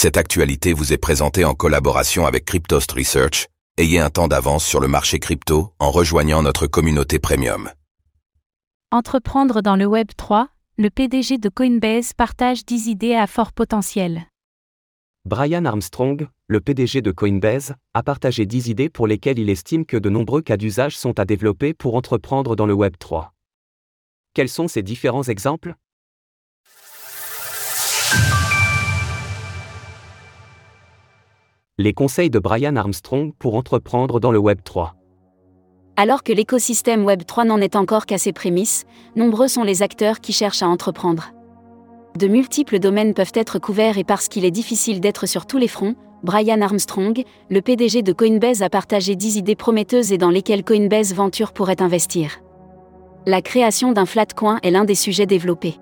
Cette actualité vous est présentée en collaboration avec Cryptost Research. Ayez un temps d'avance sur le marché crypto en rejoignant notre communauté premium. Entreprendre dans le Web 3, le PDG de Coinbase partage 10 idées à fort potentiel. Brian Armstrong, le PDG de Coinbase, a partagé 10 idées pour lesquelles il estime que de nombreux cas d'usage sont à développer pour entreprendre dans le Web 3. Quels sont ces différents exemples? Les conseils de Brian Armstrong pour entreprendre dans le Web 3. Alors que l'écosystème Web 3 n'en est encore qu'à ses prémices, nombreux sont les acteurs qui cherchent à entreprendre. De multiples domaines peuvent être couverts et parce qu'il est difficile d'être sur tous les fronts, Brian Armstrong, le PDG de Coinbase a partagé 10 idées prometteuses et dans lesquelles Coinbase Venture pourrait investir. La création d'un flatcoin est l'un des sujets développés.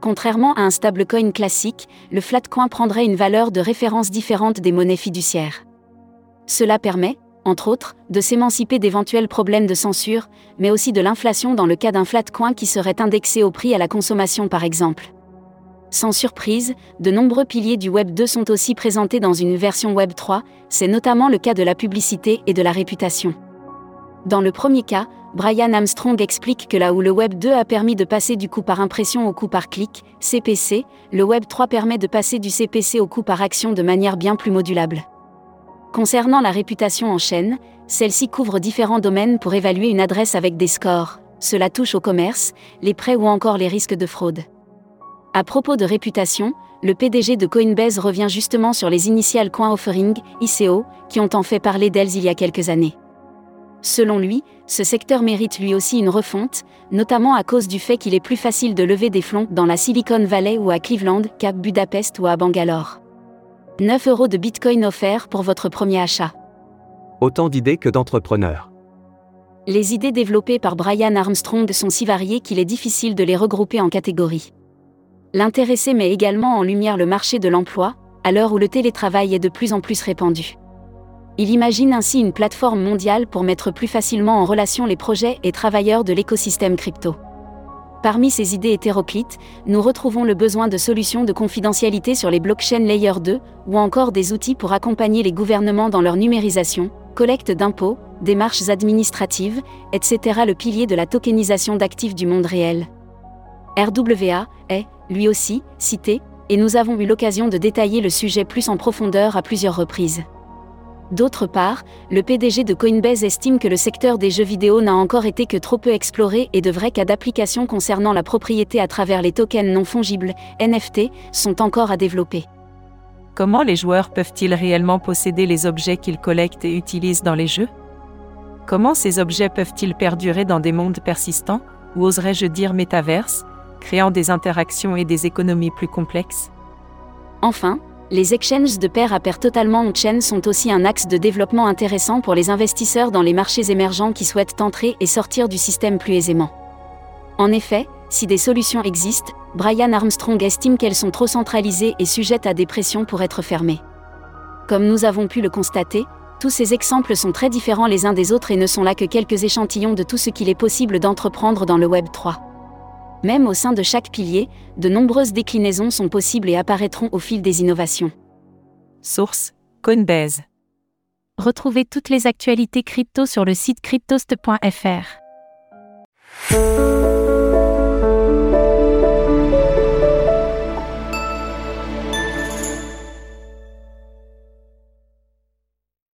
Contrairement à un stablecoin classique, le flatcoin prendrait une valeur de référence différente des monnaies fiduciaires. Cela permet, entre autres, de s'émanciper d'éventuels problèmes de censure, mais aussi de l'inflation dans le cas d'un flatcoin qui serait indexé au prix à la consommation par exemple. Sans surprise, de nombreux piliers du Web 2 sont aussi présentés dans une version Web 3, c'est notamment le cas de la publicité et de la réputation. Dans le premier cas, Brian Armstrong explique que là où le Web 2 a permis de passer du coût par impression au coût par clic, CPC, le Web 3 permet de passer du CPC au coût par action de manière bien plus modulable. Concernant la réputation en chaîne, celle-ci couvre différents domaines pour évaluer une adresse avec des scores. Cela touche au commerce, les prêts ou encore les risques de fraude. À propos de réputation, le PDG de Coinbase revient justement sur les Initial Coin Offering, ICO, qui ont en fait parler d'elles il y a quelques années. Selon lui, ce secteur mérite lui aussi une refonte, notamment à cause du fait qu'il est plus facile de lever des flons dans la Silicon Valley ou à Cleveland qu'à Budapest ou à Bangalore. 9 euros de Bitcoin offerts pour votre premier achat. Autant d'idées que d'entrepreneurs. Les idées développées par Brian Armstrong sont si variées qu'il est difficile de les regrouper en catégories. L'intéressé met également en lumière le marché de l'emploi, à l'heure où le télétravail est de plus en plus répandu. Il imagine ainsi une plateforme mondiale pour mettre plus facilement en relation les projets et travailleurs de l'écosystème crypto. Parmi ces idées hétéroclites, nous retrouvons le besoin de solutions de confidentialité sur les blockchains Layer 2, ou encore des outils pour accompagner les gouvernements dans leur numérisation, collecte d'impôts, démarches administratives, etc. Le pilier de la tokenisation d'actifs du monde réel. RWA est, lui aussi, cité, et nous avons eu l'occasion de détailler le sujet plus en profondeur à plusieurs reprises. D'autre part, le PDG de Coinbase estime que le secteur des jeux vidéo n'a encore été que trop peu exploré et de vrais cas d'application concernant la propriété à travers les tokens non fongibles, NFT, sont encore à développer. Comment les joueurs peuvent-ils réellement posséder les objets qu'ils collectent et utilisent dans les jeux? Comment ces objets peuvent-ils perdurer dans des mondes persistants, ou oserais-je dire métaverses, créant des interactions et des économies plus complexes? Enfin, les exchanges de pair à pair totalement on-chain sont aussi un axe de développement intéressant pour les investisseurs dans les marchés émergents qui souhaitent entrer et sortir du système plus aisément. En effet, si des solutions existent, Brian Armstrong estime qu'elles sont trop centralisées et sujettes à des pressions pour être fermées. Comme nous avons pu le constater, tous ces exemples sont très différents les uns des autres et ne sont là que quelques échantillons de tout ce qu'il est possible d'entreprendre dans le Web 3. Même au sein de chaque pilier, de nombreuses déclinaisons sont possibles et apparaîtront au fil des innovations. Source Coinbase. Retrouvez toutes les actualités crypto sur le site cryptost.fr.